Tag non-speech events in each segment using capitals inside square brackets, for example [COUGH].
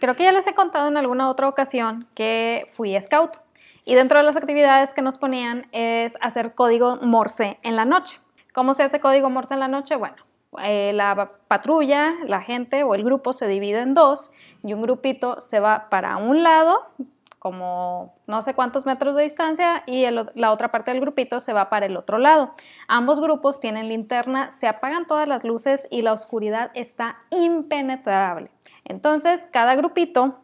Creo que ya les he contado en alguna otra ocasión que fui scout y dentro de las actividades que nos ponían es hacer código Morse en la noche. ¿Cómo se hace código Morse en la noche? Bueno, eh, la patrulla, la gente o el grupo se divide en dos y un grupito se va para un lado, como no sé cuántos metros de distancia, y la otra parte del grupito se va para el otro lado. Ambos grupos tienen linterna, se apagan todas las luces y la oscuridad está impenetrable. Entonces, cada grupito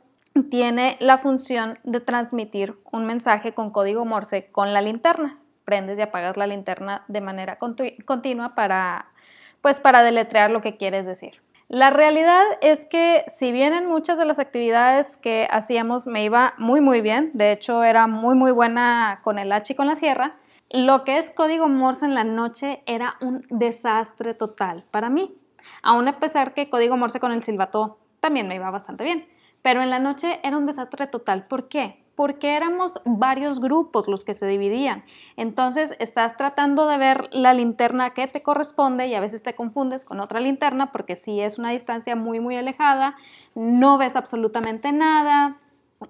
tiene la función de transmitir un mensaje con código Morse con la linterna. Prendes y apagas la linterna de manera continua para, pues, para deletrear lo que quieres decir. La realidad es que si bien en muchas de las actividades que hacíamos me iba muy muy bien, de hecho era muy muy buena con el H y con la sierra, lo que es código Morse en la noche era un desastre total para mí. Aún a pesar que código Morse con el silbato también me iba bastante bien, pero en la noche era un desastre total. ¿Por qué? porque éramos varios grupos los que se dividían. Entonces estás tratando de ver la linterna que te corresponde y a veces te confundes con otra linterna porque si es una distancia muy muy alejada, no ves absolutamente nada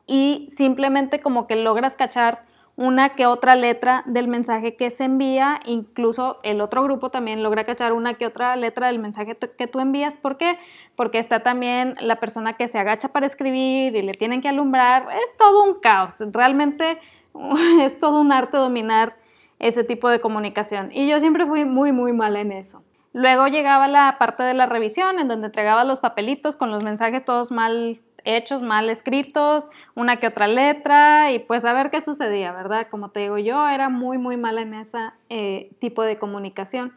y simplemente como que logras cachar una que otra letra del mensaje que se envía, incluso el otro grupo también logra cachar una que otra letra del mensaje que tú envías. ¿Por qué? Porque está también la persona que se agacha para escribir y le tienen que alumbrar. Es todo un caos. Realmente [LAUGHS] es todo un arte dominar ese tipo de comunicación. Y yo siempre fui muy, muy mala en eso. Luego llegaba la parte de la revisión, en donde entregaba los papelitos con los mensajes todos mal hechos, mal escritos, una que otra letra y pues a ver qué sucedía, ¿verdad? Como te digo, yo era muy, muy mala en ese eh, tipo de comunicación.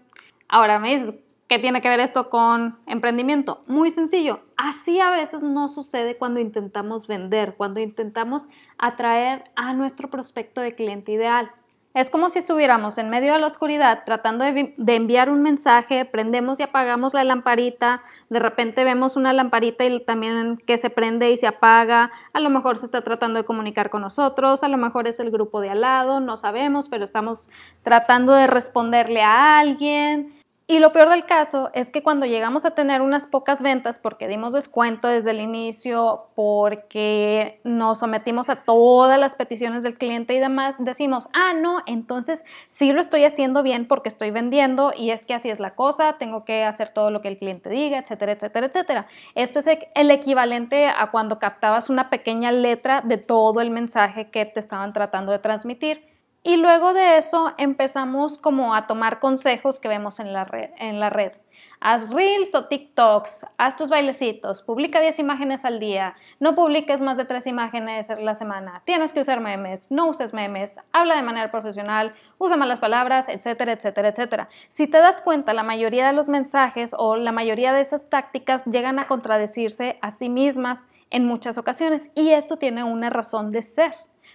Ahora me dices, ¿qué tiene que ver esto con emprendimiento? Muy sencillo, así a veces no sucede cuando intentamos vender, cuando intentamos atraer a nuestro prospecto de cliente ideal. Es como si estuviéramos en medio de la oscuridad tratando de, enviar un mensaje, prendemos y apagamos la lamparita, de repente vemos una lamparita y también que se prende y se apaga, a lo mejor se está tratando de comunicar con nosotros, a lo mejor es el grupo de al lado, no sabemos, pero estamos tratando de responderle a alguien y lo peor del caso es que cuando llegamos a tener unas pocas ventas porque dimos descuento desde el inicio, porque nos sometimos a todas las peticiones del cliente y demás, decimos, ah, no, entonces sí lo estoy haciendo bien porque estoy vendiendo y es que así es la cosa, tengo que hacer todo lo que el cliente diga, etcétera, etcétera, etcétera. Esto es el equivalente a cuando captabas una pequeña letra de todo el mensaje que te estaban tratando de transmitir. Y luego de eso empezamos como a tomar consejos que vemos en la red. En la red. Haz reels o TikToks, haz tus bailecitos, publica 10 imágenes al día, no publiques más de 3 imágenes la semana, tienes que usar memes, no uses memes, habla de manera profesional, usa malas palabras, etcétera, etcétera, etcétera. Si te das cuenta, la mayoría de los mensajes o la mayoría de esas tácticas llegan a contradecirse a sí mismas en muchas ocasiones y esto tiene una razón de ser,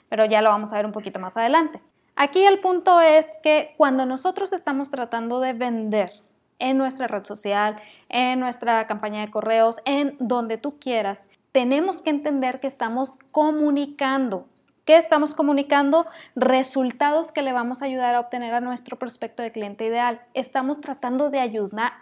pero ya lo vamos a ver un poquito más adelante. Aquí el punto es que cuando nosotros estamos tratando de vender en nuestra red social, en nuestra campaña de correos, en donde tú quieras, tenemos que entender que estamos comunicando ¿Qué estamos comunicando? Resultados que le vamos a ayudar a obtener a nuestro prospecto de cliente ideal. Estamos tratando de,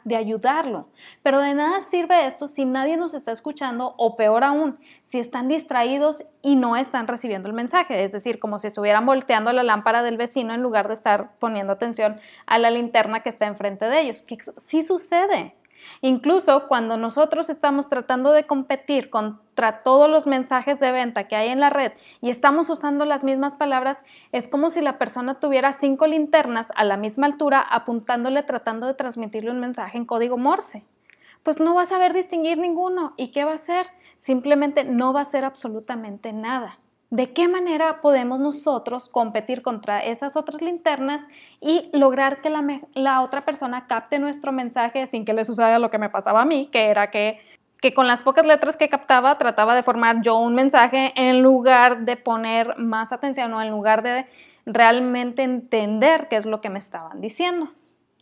de ayudarlo. Pero de nada sirve esto si nadie nos está escuchando o peor aún, si están distraídos y no están recibiendo el mensaje. Es decir, como si estuvieran volteando la lámpara del vecino en lugar de estar poniendo atención a la linterna que está enfrente de ellos. ¿Qué sí sucede. Incluso cuando nosotros estamos tratando de competir contra todos los mensajes de venta que hay en la red y estamos usando las mismas palabras, es como si la persona tuviera cinco linternas a la misma altura apuntándole tratando de transmitirle un mensaje en código Morse. Pues no va a saber distinguir ninguno. ¿Y qué va a hacer? Simplemente no va a hacer absolutamente nada. ¿De qué manera podemos nosotros competir contra esas otras linternas y lograr que la, otra persona capte nuestro mensaje sin que le suceda lo que me pasaba a mí, que era que, que con las pocas letras que captaba trataba de formar yo un mensaje en lugar de poner más atención o en lugar de realmente entender qué es lo que me estaban diciendo?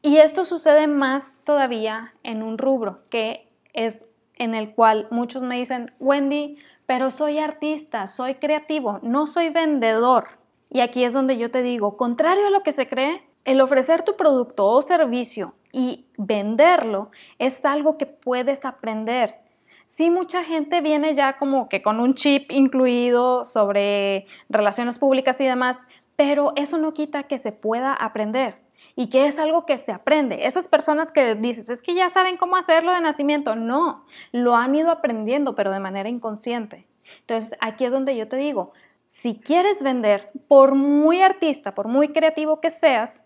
Y esto sucede más todavía en un rubro que es en el cual muchos me dicen, Wendy, pero soy artista, soy creativo, no soy vendedor. Y aquí es donde yo te digo, contrario a lo que se cree, el ofrecer tu producto o servicio y venderlo es algo que puedes aprender. Sí, mucha gente viene ya como que con un chip incluido sobre relaciones públicas y demás, pero eso no quita que se pueda aprender y que es algo que se aprende. Esas personas que dices, es que ya saben cómo hacerlo de nacimiento, no, lo han ido aprendiendo, pero de manera inconsciente. Entonces, aquí es donde yo te digo, si quieres vender, por muy artista, por muy creativo que seas,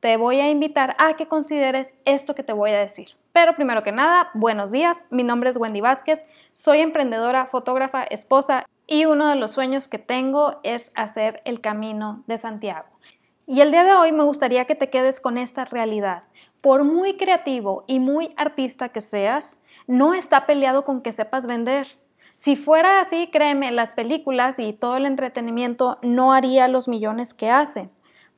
te voy a invitar a que consideres esto que te voy a decir. Pero primero que nada, buenos días, mi nombre es Wendy Vázquez, soy emprendedora, fotógrafa, esposa y uno de los sueños que tengo es hacer el camino de Santiago. Y el día de hoy me gustaría que te quedes con esta realidad. Por muy creativo y muy artista que seas, no está peleado con que sepas vender. Si fuera así, créeme, las películas y todo el entretenimiento no haría los millones que hace.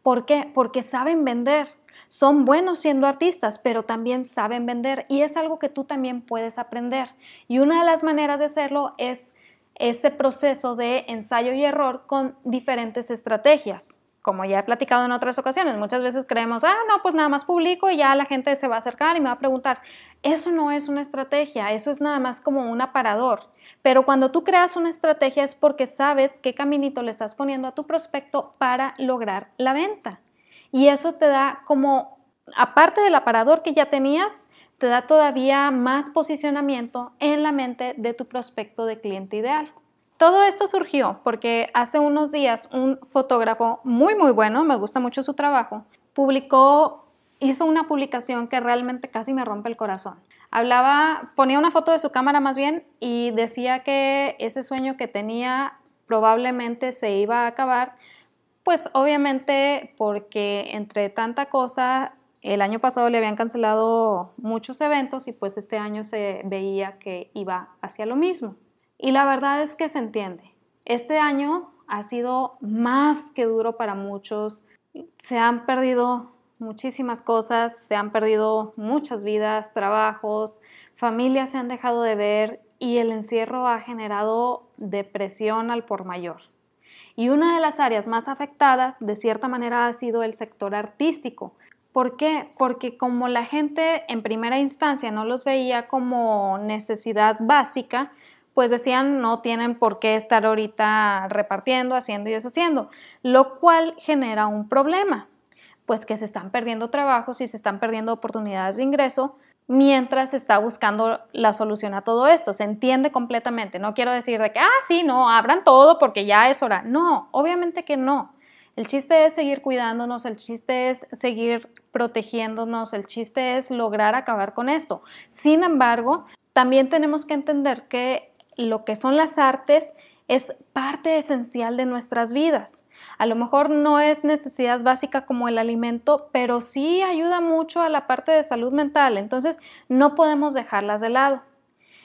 ¿Por qué? Porque saben vender. Son buenos siendo artistas, pero también saben vender y es algo que tú también puedes aprender. Y una de las maneras de hacerlo es ese proceso de ensayo y error con diferentes estrategias como ya he platicado en otras ocasiones, muchas veces creemos, ah, no, pues nada más publico y ya la gente se va a acercar y me va a preguntar. Eso no es una estrategia, eso es nada más como un aparador. Pero cuando tú creas una estrategia es porque sabes qué caminito le estás poniendo a tu prospecto para lograr la venta. Y eso te da como, aparte del aparador que ya tenías, te da todavía más posicionamiento en la mente de tu prospecto de cliente ideal. Todo esto surgió porque hace unos días un fotógrafo muy muy bueno, me gusta mucho su trabajo, publicó, hizo una publicación que realmente casi me rompe el corazón. Hablaba, ponía una foto de su cámara más bien y decía que ese sueño que tenía probablemente se iba a acabar, pues obviamente porque entre tanta cosa el año pasado le habían cancelado muchos eventos y pues este año se veía que iba hacia lo mismo. Y la verdad es que se entiende. Este año ha sido más que duro para muchos. Se han perdido muchísimas cosas, se han perdido muchas vidas, trabajos, familias se han dejado de ver y el encierro ha generado depresión al por mayor. Y una de las áreas más afectadas, de cierta manera, ha sido el sector artístico. ¿Por qué? Porque como la gente en primera instancia no los veía como necesidad básica, pues decían no tienen por qué estar ahorita repartiendo, haciendo y deshaciendo, lo cual genera un problema, pues que se están perdiendo trabajos y se están perdiendo oportunidades de ingreso mientras se está buscando la solución a todo esto. Se entiende completamente. No quiero decir de que, ah, sí, no, abran todo porque ya es hora. No, obviamente que no. El chiste es seguir cuidándonos, el chiste es seguir protegiéndonos, el chiste es lograr acabar con esto. Sin embargo, también tenemos que entender que lo que son las artes es parte esencial de nuestras vidas. A lo mejor no es necesidad básica como el alimento, pero sí ayuda mucho a la parte de salud mental, entonces no podemos dejarlas de lado.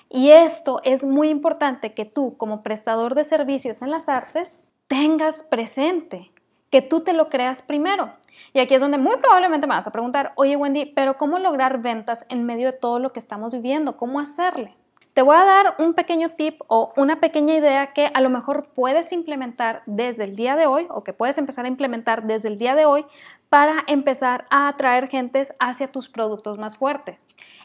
Y esto es muy importante que tú como prestador de servicios en las artes tengas presente, que tú te lo creas primero. Y aquí es donde muy probablemente me vas a preguntar, oye Wendy, pero ¿cómo lograr ventas en medio de todo lo que estamos viviendo? ¿Cómo hacerle? Te voy a dar un pequeño tip o una pequeña idea que a lo mejor puedes implementar desde el día de hoy o que puedes empezar a implementar desde el día de hoy para empezar a atraer gentes hacia tus productos más fuertes.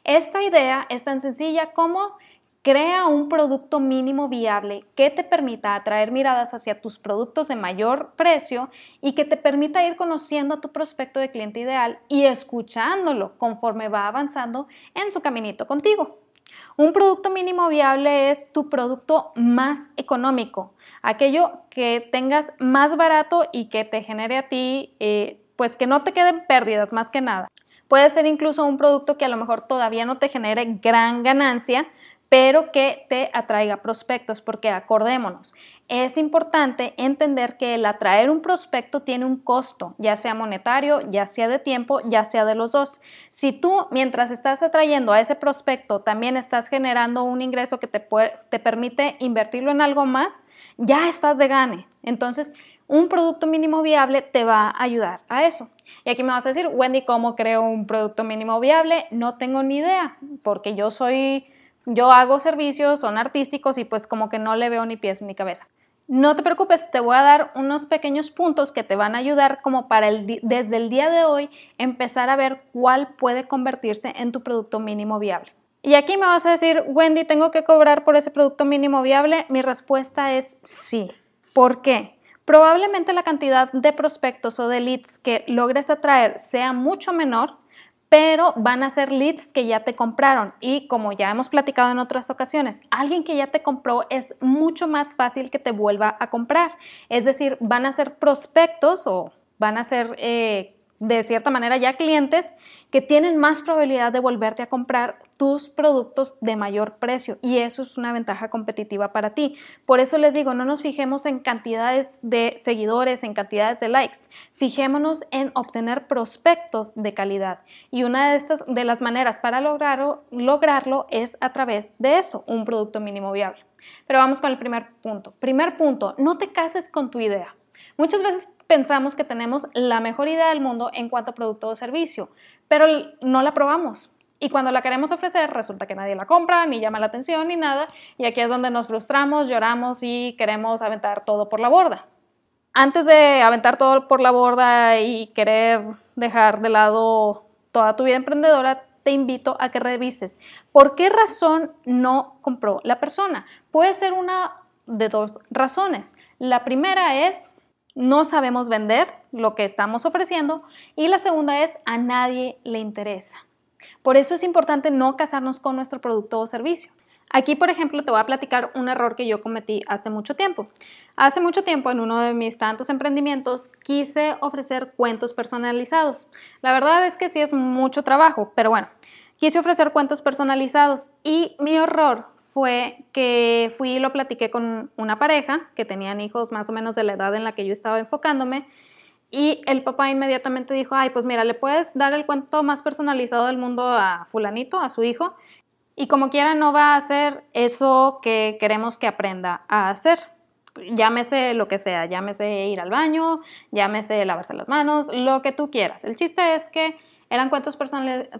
Esta idea es tan sencilla como crea un producto mínimo viable que te permita atraer miradas hacia tus productos de mayor precio y que te permita ir conociendo a tu prospecto de cliente ideal y escuchándolo conforme va avanzando en su caminito contigo. Un producto mínimo viable es tu producto más económico, aquello que tengas más barato y que te genere a ti, eh, pues que no te queden pérdidas más que nada. Puede ser incluso un producto que a lo mejor todavía no te genere gran ganancia, pero que te atraiga prospectos, porque acordémonos, es importante entender que el atraer un prospecto tiene un costo, ya sea monetario, ya sea de tiempo, ya sea de los dos. Si tú, mientras estás atrayendo a ese prospecto, también estás generando un ingreso que te, te permite invertirlo en algo más, ya estás de gane. Entonces, un producto mínimo viable te va a ayudar a eso. Y aquí me vas a decir, Wendy, ¿cómo creo un producto mínimo viable? No tengo ni idea, porque yo soy yo hago servicios, son artísticos y pues como que no le veo ni pies ni cabeza. No te preocupes, te voy a dar unos pequeños puntos que te van a ayudar como para el, desde el día de hoy empezar a ver cuál puede convertirse en tu producto mínimo viable. Y aquí me vas a decir, Wendy, ¿tengo que cobrar por ese producto mínimo viable? Mi respuesta es sí. ¿Por qué? Probablemente la cantidad de prospectos o de leads que logres atraer sea mucho menor, pero van a ser leads que ya te compraron. Y como ya hemos platicado en otras ocasiones, alguien que ya te compró es mucho más fácil que te vuelva a comprar. Es decir, van a ser prospectos o van a ser eh, de cierta manera ya clientes que tienen más probabilidad de volverte a comprar tus productos de mayor precio y eso es una ventaja competitiva para ti. Por eso les digo, no nos fijemos en cantidades de seguidores, en cantidades de likes, fijémonos en obtener prospectos de calidad y una de estas de las maneras para lograrlo, lograrlo es a través de eso, un producto mínimo viable. Pero vamos con el primer punto. Primer punto, no te cases con tu idea. Muchas veces pensamos que tenemos la mejor idea del mundo en cuanto a producto o servicio, pero no la probamos. Y cuando la queremos ofrecer, resulta que nadie la compra, ni llama la atención, ni nada. Y aquí es donde nos frustramos, lloramos y queremos aventar todo por la borda. Antes de aventar todo por la borda y querer dejar de lado toda tu vida emprendedora, te invito a que revises por qué razón no compró la persona. Puede ser una de dos razones. La primera es no sabemos vender lo que estamos ofreciendo y la segunda es a nadie le interesa. Por eso es importante no casarnos con nuestro producto o servicio. Aquí, por ejemplo, te voy a platicar un error que yo cometí hace mucho tiempo. Hace mucho tiempo, en uno de mis tantos emprendimientos, quise ofrecer cuentos personalizados. La verdad es que sí es mucho trabajo, pero bueno, quise ofrecer cuentos personalizados y mi error fue que fui y lo platiqué con una pareja que tenían hijos más o menos de la edad en la que yo estaba enfocándome. Y el papá inmediatamente dijo, ay, pues mira, le puedes dar el cuento más personalizado del mundo a fulanito, a su hijo, y como quiera no va a hacer eso que queremos que aprenda a hacer. Llámese lo que sea, llámese ir al baño, llámese lavarse las manos, lo que tú quieras. El chiste es que eran cuentos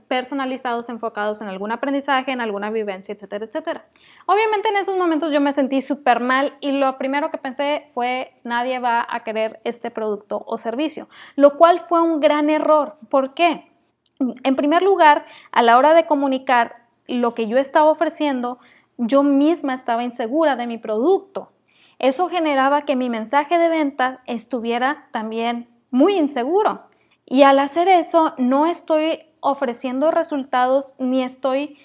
personalizados enfocados en algún aprendizaje, en alguna vivencia, etcétera, etcétera. Obviamente en esos momentos yo me sentí súper mal y lo primero que pensé fue nadie va a querer este producto o servicio, lo cual fue un gran error. ¿Por qué? En primer lugar, a la hora de comunicar lo que yo estaba ofreciendo, yo misma estaba insegura de mi producto. Eso generaba que mi mensaje de venta estuviera también muy inseguro. Y al hacer eso, no estoy ofreciendo resultados ni estoy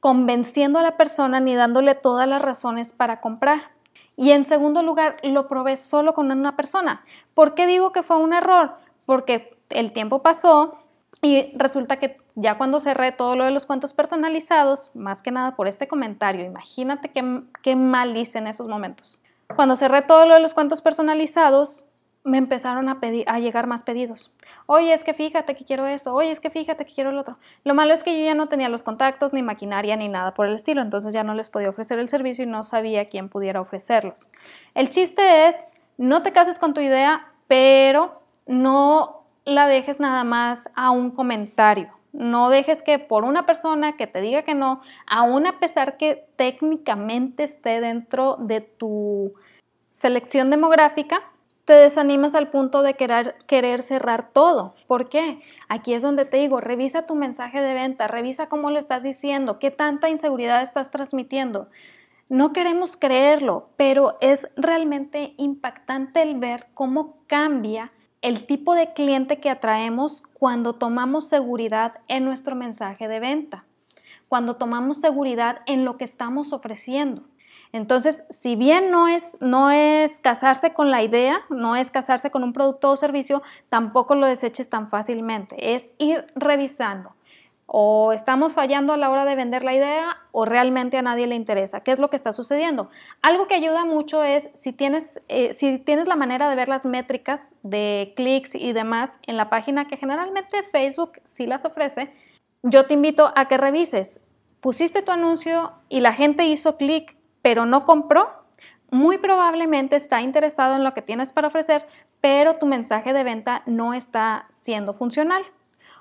convenciendo a la persona ni dándole todas las razones para comprar. Y en segundo lugar, lo probé solo con una persona. ¿Por qué digo que fue un error? Porque el tiempo pasó y resulta que ya cuando cerré todo lo de los cuentos personalizados, más que nada por este comentario, imagínate qué, qué mal hice en esos momentos. Cuando cerré todo lo de los cuentos personalizados, me empezaron a, pedir, a llegar más pedidos. Oye, es que fíjate que quiero esto, oye, es que fíjate que quiero lo otro. Lo malo es que yo ya no tenía los contactos, ni maquinaria, ni nada por el estilo, entonces ya no les podía ofrecer el servicio y no sabía quién pudiera ofrecerlos. El chiste es, no te cases con tu idea, pero no la dejes nada más a un comentario. No dejes que por una persona que te diga que no, aún a pesar que técnicamente esté dentro de tu selección demográfica, te desanimas al punto de querer, querer cerrar todo. ¿Por qué? Aquí es donde te digo, revisa tu mensaje de venta, revisa cómo lo estás diciendo, qué tanta inseguridad estás transmitiendo. No queremos creerlo, pero es realmente impactante el ver cómo cambia el tipo de cliente que atraemos cuando tomamos seguridad en nuestro mensaje de venta, cuando tomamos seguridad en lo que estamos ofreciendo. Entonces, si bien no es, no es casarse con la idea, no es casarse con un producto o servicio, tampoco lo deseches tan fácilmente. Es ir revisando. O estamos fallando a la hora de vender la idea o realmente a nadie le interesa. ¿Qué es lo que está sucediendo? Algo que ayuda mucho es si tienes, eh, si tienes la manera de ver las métricas de clics y demás en la página que generalmente Facebook sí las ofrece, yo te invito a que revises. Pusiste tu anuncio y la gente hizo clic pero no compró, muy probablemente está interesado en lo que tienes para ofrecer, pero tu mensaje de venta no está siendo funcional.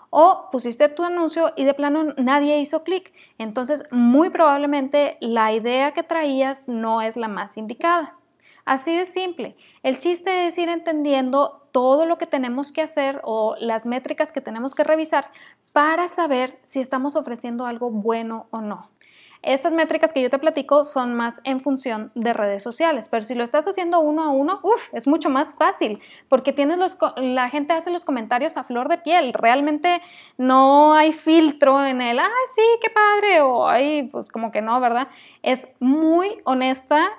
O pusiste tu anuncio y de plano nadie hizo clic. Entonces, muy probablemente la idea que traías no es la más indicada. Así de simple. El chiste es ir entendiendo todo lo que tenemos que hacer o las métricas que tenemos que revisar para saber si estamos ofreciendo algo bueno o no. Estas métricas que yo te platico son más en función de redes sociales, pero si lo estás haciendo uno a uno, es mucho más fácil, porque tienes los, la gente hace los comentarios a flor de piel, realmente no hay filtro en el, ay, sí, qué padre, o ay, pues como que no, ¿verdad? Es muy honesta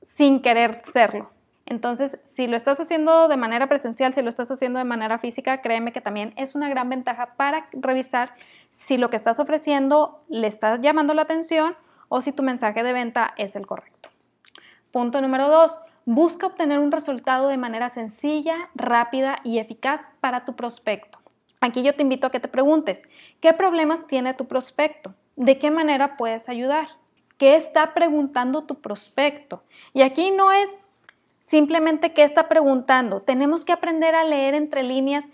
sin querer serlo. Entonces, si lo estás haciendo de manera presencial, si lo estás haciendo de manera física, créeme que también es una gran ventaja para revisar si lo que estás ofreciendo le está llamando la atención o si tu mensaje de venta es el correcto. Punto número dos, busca obtener un resultado de manera sencilla, rápida y eficaz para tu prospecto. Aquí yo te invito a que te preguntes, ¿qué problemas tiene tu prospecto? ¿De qué manera puedes ayudar? ¿Qué está preguntando tu prospecto? Y aquí no es simplemente qué está preguntando. Tenemos que aprender a leer entre líneas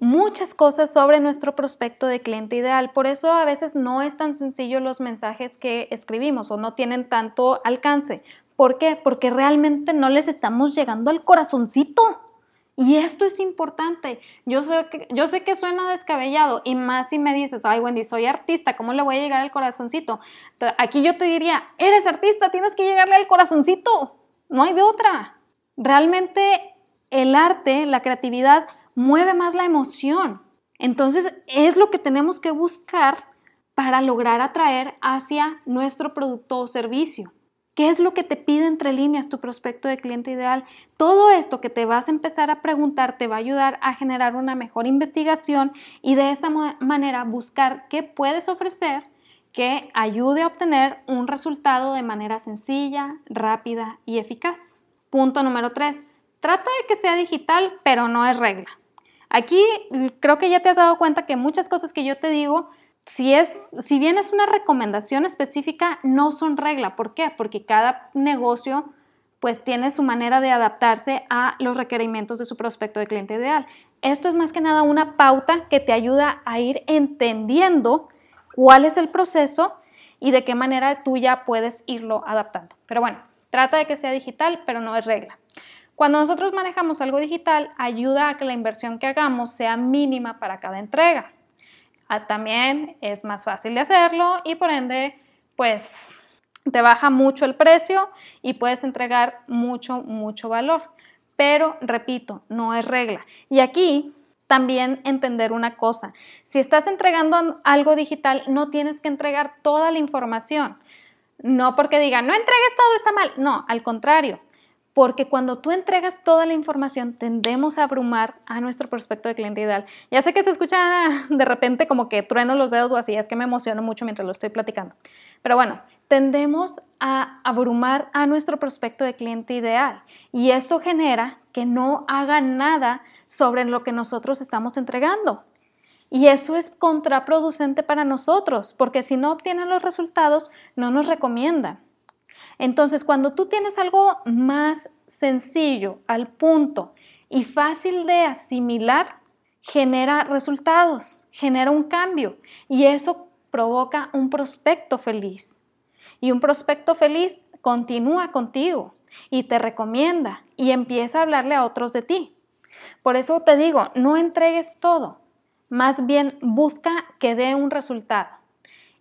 muchas cosas sobre nuestro prospecto de cliente ideal. Por eso a veces no es tan sencillo los mensajes que escribimos o no tienen tanto alcance. ¿Por qué? Porque realmente no les estamos llegando al corazoncito. Y esto es importante. Yo sé, que, yo sé que suena descabellado y más si me dices, ay Wendy, soy artista, ¿cómo le voy a llegar al corazoncito? Aquí yo te diría, eres artista, tienes que llegarle al corazoncito. No hay de otra. Realmente el arte, la creatividad, mueve más la emoción. Entonces es lo que tenemos que buscar para lograr atraer hacia nuestro producto o servicio. ¿Qué es lo que te pide entre líneas tu prospecto de cliente ideal? Todo esto que te vas a empezar a preguntar te va a ayudar a generar una mejor investigación y de esta manera buscar qué puedes ofrecer que ayude a obtener un resultado de manera sencilla, rápida y eficaz. Punto número tres, trata de que sea digital, pero no es regla. Aquí creo que ya te has dado cuenta que muchas cosas que yo te digo, si, es, si bien es una recomendación específica, no son regla. ¿Por qué? Porque cada negocio pues tiene su manera de adaptarse a los requerimientos de su prospecto de cliente ideal. Esto es más que nada una pauta que te ayuda a ir entendiendo cuál es el proceso y de qué manera tú ya puedes irlo adaptando. Pero bueno, Trata de que sea digital, pero no es regla. Cuando nosotros manejamos algo digital, ayuda a que la inversión que hagamos sea mínima para cada entrega. Ah, también es más fácil de hacerlo y por ende, pues te baja mucho el precio y puedes entregar mucho, mucho valor. Pero, repito, no es regla. Y aquí también entender una cosa. Si estás entregando algo digital, no tienes que entregar toda la información. No porque digan, no entregues todo, está mal. No, al contrario. Porque cuando tú entregas toda la información, tendemos a abrumar a nuestro prospecto de cliente ideal. Ya sé que se escucha [LAUGHS] de repente como que trueno los dedos o así, es que me emociono mucho mientras lo estoy platicando. Pero bueno, tendemos a abrumar a nuestro prospecto de cliente ideal. Y esto genera que no haga nada sobre lo que nosotros estamos entregando. Y eso es contraproducente para nosotros, porque si no obtienen los resultados, no nos recomiendan. Entonces, cuando tú tienes algo más sencillo, al punto y fácil de asimilar, genera resultados, genera un cambio y eso provoca un prospecto feliz. Y un prospecto feliz continúa contigo y te recomienda y empieza a hablarle a otros de ti. Por eso te digo, no entregues todo. Más bien busca que dé un resultado.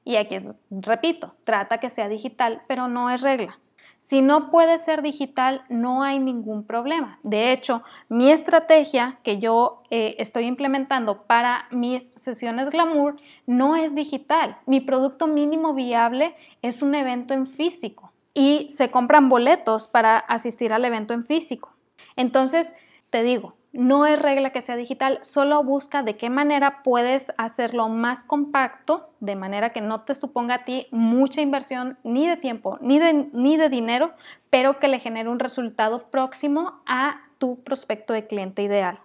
Y aquí, repito, trata que sea digital, pero no es regla. Si no puede ser digital, no hay ningún problema. De hecho, mi estrategia que yo eh, estoy implementando para mis sesiones glamour no es digital. Mi producto mínimo viable es un evento en físico y se compran boletos para asistir al evento en físico. Entonces, te digo, no es regla que sea digital, solo busca de qué manera puedes hacerlo más compacto, de manera que no te suponga a ti mucha inversión ni de tiempo ni de, ni de dinero, pero que le genere un resultado próximo a tu prospecto de cliente ideal.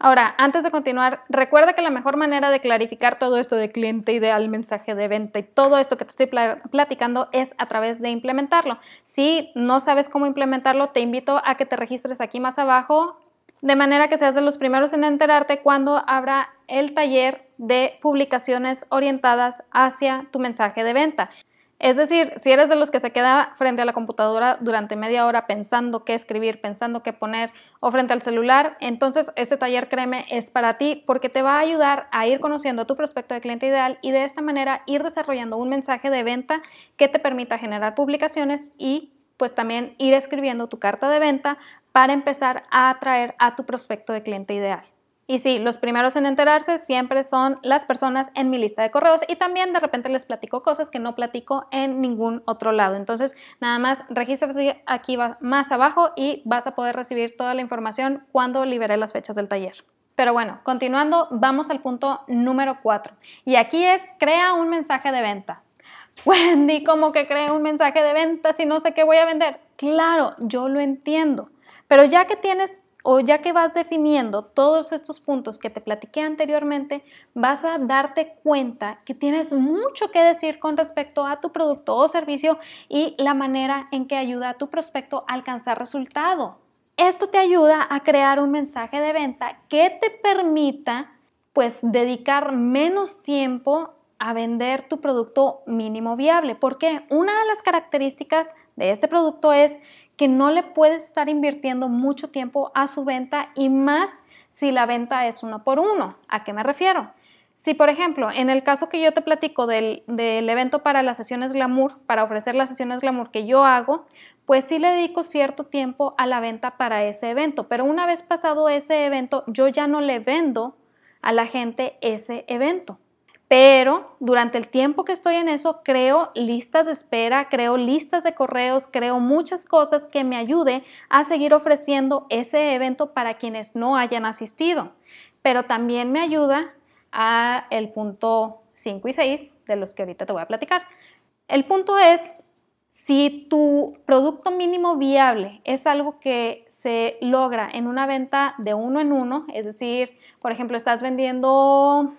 Ahora, antes de continuar, recuerda que la mejor manera de clarificar todo esto de cliente ideal, mensaje de venta y todo esto que te estoy platicando es a través de implementarlo. Si no sabes cómo implementarlo, te invito a que te registres aquí más abajo de manera que seas de los primeros en enterarte cuando abra el taller de publicaciones orientadas hacia tu mensaje de venta. Es decir, si eres de los que se queda frente a la computadora durante media hora pensando qué escribir, pensando qué poner o frente al celular, entonces este taller, créeme, es para ti porque te va a ayudar a ir conociendo a tu prospecto de cliente ideal y de esta manera ir desarrollando un mensaje de venta que te permita generar publicaciones y pues también ir escribiendo tu carta de venta para empezar a atraer a tu prospecto de cliente ideal. Y sí, los primeros en enterarse siempre son las personas en mi lista de correos y también de repente les platico cosas que no platico en ningún otro lado. Entonces, nada más regístrate aquí más abajo y vas a poder recibir toda la información cuando libere las fechas del taller. Pero bueno, continuando, vamos al punto número 4. Y aquí es crea un mensaje de venta. [LAUGHS] Wendy, ¿cómo que crea un mensaje de venta si no sé qué voy a vender? Claro, yo lo entiendo. Pero ya que tienes o ya que vas definiendo todos estos puntos que te platiqué anteriormente, vas a darte cuenta que tienes mucho que decir con respecto a tu producto o servicio y la manera en que ayuda a tu prospecto a alcanzar resultado. Esto te ayuda a crear un mensaje de venta que te permita pues dedicar menos tiempo a vender tu producto mínimo viable, porque una de las características de este producto es que no le puedes estar invirtiendo mucho tiempo a su venta y más si la venta es uno por uno. ¿A qué me refiero? Si, por ejemplo, en el caso que yo te platico del, del, evento para las sesiones glamour, para ofrecer las sesiones glamour que yo hago, pues sí le dedico cierto tiempo a la venta para ese evento. Pero una vez pasado ese evento, yo ya no le vendo a la gente ese evento. Pero durante el tiempo que estoy en eso, creo listas de espera, creo listas de correos, creo muchas cosas que me ayude a seguir ofreciendo ese evento para quienes no hayan asistido. Pero también me ayuda a el punto 5 y 6 de los que ahorita te voy a platicar. El punto es, si tu producto mínimo viable es algo que se logra en una venta de uno en uno, es decir, por ejemplo, estás vendiendo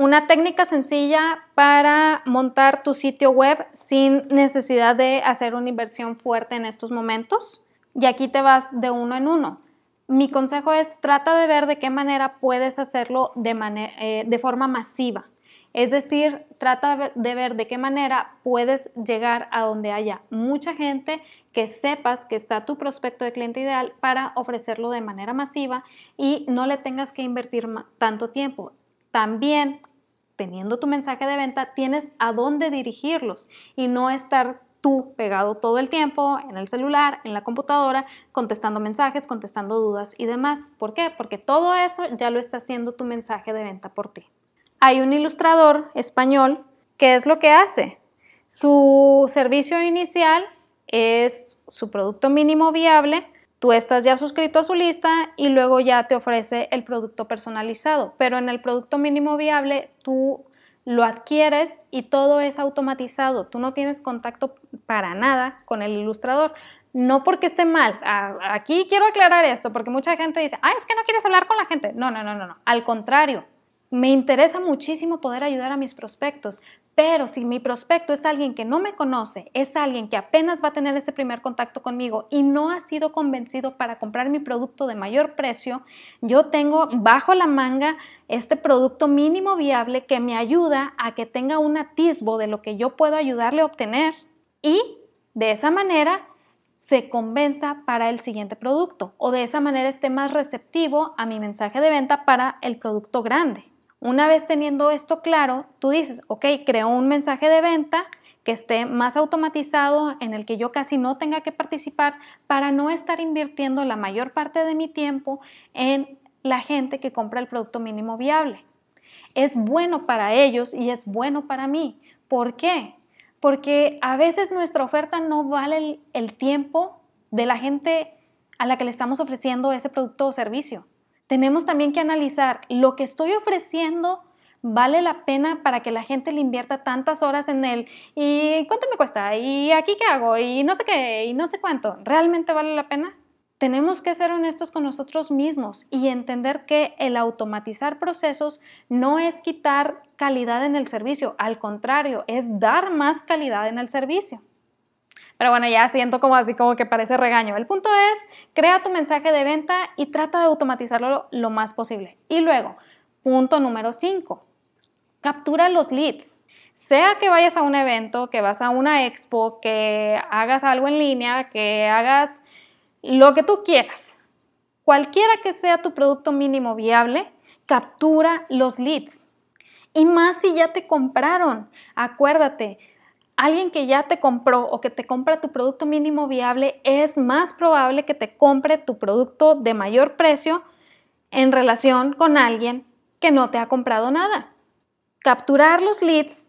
una técnica sencilla para montar tu sitio web sin necesidad de hacer una inversión fuerte en estos momentos. Y aquí te vas de uno en uno. Mi consejo es trata de ver de qué manera puedes hacerlo de, eh, de forma masiva. Es decir, trata de ver de qué manera puedes llegar a donde haya mucha gente que sepas que está tu prospecto de cliente ideal para ofrecerlo de manera masiva y no le tengas que invertir tanto tiempo. También teniendo tu mensaje de venta, tienes a dónde dirigirlos y no estar tú pegado todo el tiempo en el celular, en la computadora, contestando mensajes, contestando dudas y demás. ¿Por qué? Porque todo eso ya lo está haciendo tu mensaje de venta por ti. Hay un ilustrador español que es lo que hace. Su servicio inicial es su producto mínimo viable, Tú estás ya suscrito a su lista y luego ya te ofrece el producto personalizado, pero en el producto mínimo viable tú lo adquieres y todo es automatizado. Tú no tienes contacto para nada con el ilustrador. No porque esté mal. Aquí quiero aclarar esto porque mucha gente dice, ah, es que no quieres hablar con la gente. No, no, no, no, no. Al contrario, me interesa muchísimo poder ayudar a mis prospectos, pero si mi prospecto es alguien que no me conoce, es alguien que apenas va a tener ese primer contacto conmigo y no ha sido convencido para comprar mi producto de mayor precio, yo tengo bajo la manga este producto mínimo viable que me ayuda a que tenga un atisbo de lo que yo puedo ayudarle a obtener y de esa manera se convenza para el siguiente producto o de esa manera esté más receptivo a mi mensaje de venta para el producto grande. Una vez teniendo esto claro, tú dices, ok, creo un mensaje de venta que esté más automatizado, en el que yo casi no tenga que participar para no estar invirtiendo la mayor parte de mi tiempo en la gente que compra el producto mínimo viable. Es bueno para ellos y es bueno para mí. ¿Por qué? Porque a veces nuestra oferta no vale el, el tiempo de la gente a la que le estamos ofreciendo ese producto o servicio tenemos también que analizar lo que estoy ofreciendo vale la pena para que la gente le invierta tantas horas en él y cuánto me cuesta y aquí qué hago y no sé qué y no sé cuánto. ¿Realmente vale la pena? Tenemos que ser honestos con nosotros mismos y entender que el automatizar procesos no es quitar calidad en el servicio, al contrario, es dar más calidad en el servicio. Pero bueno, ya siento como así como que parece regaño. El punto es, crea tu mensaje de venta y trata de automatizarlo lo más posible. Y luego, punto número 5, captura los leads. Sea que vayas a un evento, que vas a una expo, que hagas algo en línea, que hagas lo que tú quieras. Cualquiera que sea tu producto mínimo viable, captura los leads. Y más si ya te compraron. Acuérdate, alguien que ya te compró o que te compra tu producto mínimo viable es más probable que te compre tu producto de mayor precio en relación con alguien que no te ha comprado nada. Capturar los leads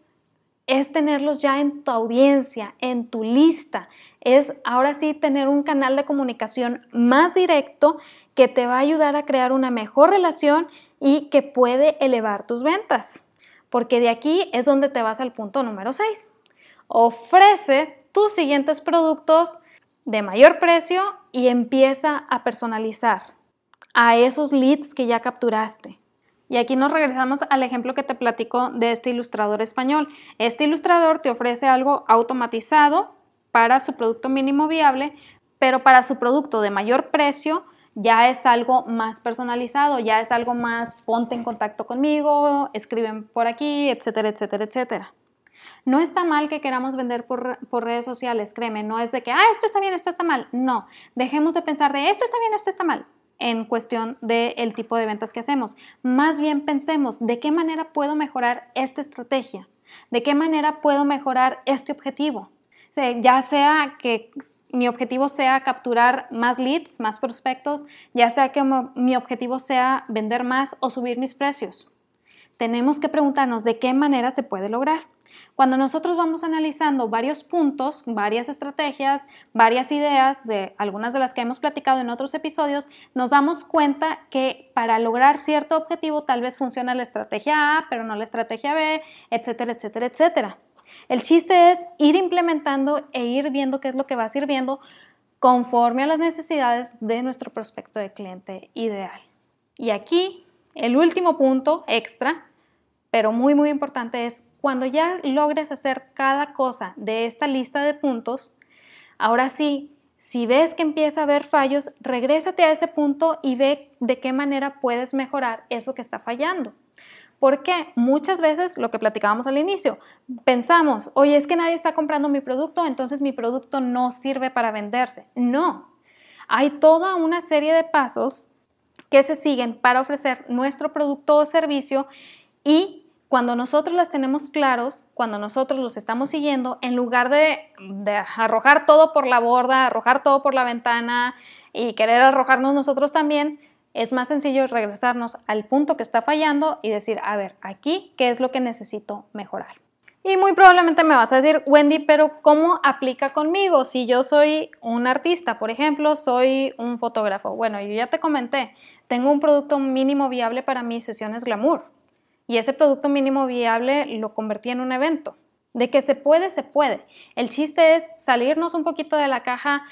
es tenerlos ya en tu audiencia, en tu lista. Es ahora sí tener un canal de comunicación más directo que te va a ayudar a crear una mejor relación y que puede elevar tus ventas. Porque de aquí es donde te vas al punto número 6. Ofrece tus siguientes productos de mayor precio y empieza a personalizar a esos leads que ya capturaste. Y aquí nos regresamos al ejemplo que te platico de este ilustrador español. Este ilustrador te ofrece algo automatizado para su producto mínimo viable, pero para su producto de mayor precio ya es algo más personalizado, ya es algo más ponte en contacto conmigo, escriben por aquí, etcétera, etcétera, etcétera. No está mal que queramos vender por, por, redes sociales, créeme, no es de que, ah, esto está bien, esto está mal. No, dejemos de pensar de esto está bien, esto está mal en cuestión del tipo de ventas que hacemos. Más bien pensemos de qué manera puedo mejorar esta estrategia, de qué manera puedo mejorar este objetivo. ya sea que mi objetivo sea capturar más leads, más prospectos, ya sea que mi objetivo sea vender más o subir mis precios. Tenemos que preguntarnos de qué manera se puede lograr. Cuando nosotros vamos analizando varios puntos, varias estrategias, varias ideas de algunas de las que hemos platicado en otros episodios, nos damos cuenta que para lograr cierto objetivo tal vez funciona la estrategia A, pero no la estrategia B, etcétera, etcétera, etcétera. El chiste es ir implementando e ir viendo qué es lo que va sirviendo conforme a las necesidades de nuestro prospecto de cliente ideal. Y aquí, el último punto extra, pero muy, muy importante, es cuando ya logres hacer cada cosa de esta lista de puntos, ahora sí, si ves que empieza a haber fallos, regrésate a ese punto y ve de qué manera puedes mejorar eso que está fallando. Porque muchas veces, lo que platicábamos al inicio, pensamos, oye, es que nadie está comprando mi producto, entonces mi producto no sirve para venderse. No, hay toda una serie de pasos que se siguen para ofrecer nuestro producto o servicio y cuando nosotros las tenemos claros, cuando nosotros los estamos siguiendo, en lugar de, arrojar todo por la borda, arrojar todo por la ventana y querer arrojarnos nosotros también, es más sencillo regresarnos al punto que está fallando y decir, a ver, aquí, ¿qué es lo que necesito mejorar? Y muy probablemente me vas a decir, Wendy, pero ¿cómo aplica conmigo? Si yo soy un artista, por ejemplo, soy un fotógrafo. Bueno, yo ya te comenté, tengo un producto mínimo viable para mis sesiones glamour y ese producto mínimo viable lo convertí en un evento. De que se puede, se puede. El chiste es salirnos un poquito de la caja.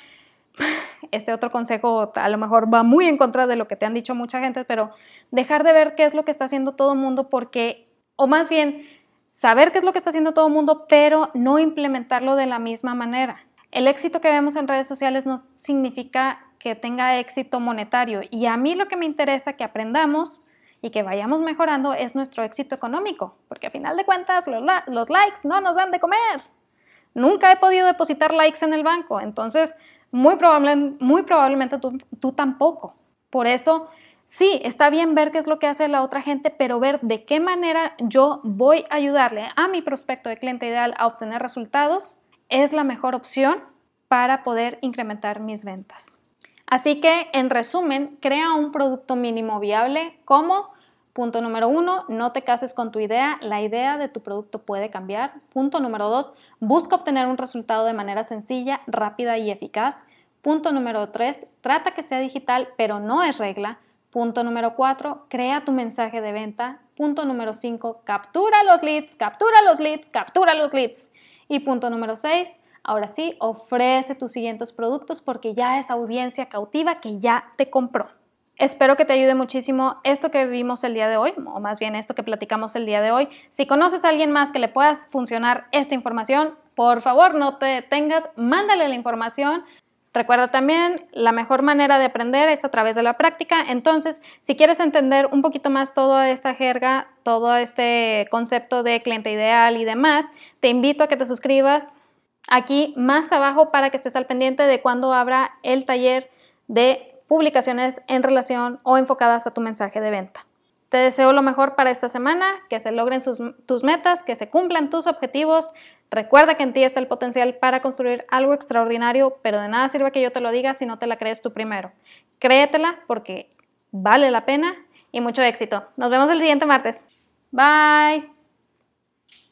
[SIGHS] Este otro consejo a lo mejor va muy en contra de lo que te han dicho mucha gente, pero dejar de ver qué es lo que está haciendo todo el mundo porque, o más bien, saber qué es lo que está haciendo todo el mundo, pero no implementarlo de la misma manera. El éxito que vemos en redes sociales no significa que tenga éxito monetario y a mí lo que me interesa que aprendamos y que vayamos mejorando es nuestro éxito económico, porque a final de cuentas los, likes no nos dan de comer. Nunca he podido depositar likes en el banco, entonces muy, muy probablemente tú, tú tampoco. Por eso, sí, está bien ver qué es lo que hace la otra gente, pero ver de qué manera yo voy a ayudarle a mi prospecto de cliente ideal a obtener resultados es la mejor opción para poder incrementar mis ventas. Así que, en resumen, crea un producto mínimo viable como Punto número uno, no te cases con tu idea, la idea de tu producto puede cambiar. Punto número dos, busca obtener un resultado de manera sencilla, rápida y eficaz. Punto número tres, trata que sea digital, pero no es regla. Punto número cuatro, crea tu mensaje de venta. Punto número cinco, captura los leads, captura los leads, captura los leads. Y punto número seis, Ahora sí, ofrece tus siguientes productos porque ya es audiencia cautiva que ya te compró. Espero que te ayude muchísimo esto que vimos el día de hoy, o más bien esto que platicamos el día de hoy. Si conoces a alguien más que le puedas funcionar esta información, por favor no te detengas, mándale la información. Recuerda también, la mejor manera de aprender es a través de la práctica. Entonces, si quieres entender un poquito más toda esta jerga, todo este concepto de cliente ideal y demás, te invito a que te suscribas aquí más abajo para que estés al pendiente de cuando abra el taller de publicaciones en relación o enfocadas a tu mensaje de venta. Te deseo lo mejor para esta semana, que se logren tus metas, que se cumplan tus objetivos. Recuerda que en ti está el potencial para construir algo extraordinario, pero de nada sirve que yo te lo diga si no te la crees tú primero. Créetela porque vale la pena y mucho éxito. Nos vemos el siguiente martes. Bye.